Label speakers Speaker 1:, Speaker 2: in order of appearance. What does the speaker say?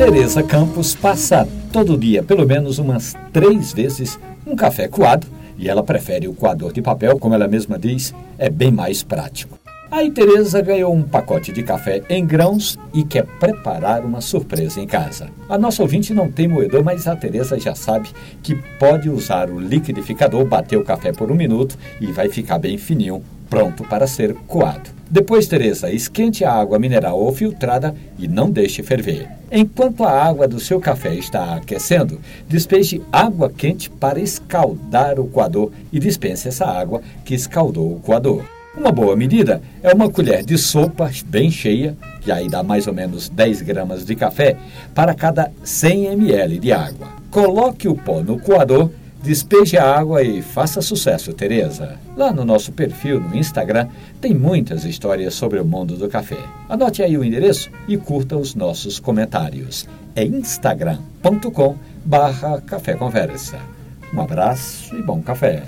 Speaker 1: Tereza Campos passa todo dia, pelo menos umas três vezes, um café coado e ela prefere o coador de papel, como ela mesma diz, é bem mais prático. Aí Tereza ganhou um pacote de café em grãos e quer preparar uma surpresa em casa. A nossa ouvinte não tem moedor, mas a Tereza já sabe que pode usar o liquidificador, bater o café por um minuto e vai ficar bem fininho, pronto para ser coado. Depois, Teresa, esquente a água mineral ou filtrada e não deixe ferver. Enquanto a água do seu café está aquecendo, despeje água quente para escaldar o coador e dispense essa água que escaldou o coador. Uma boa medida é uma colher de sopa bem cheia, que aí dá mais ou menos 10 gramas de café, para cada 100 ml de água. Coloque o pó no coador Despeje a água e faça sucesso, Tereza. Lá no nosso perfil no Instagram tem muitas histórias sobre o mundo do café. Anote aí o endereço e curta os nossos comentários. É instagram.com barra Café Conversa. Um abraço e bom café.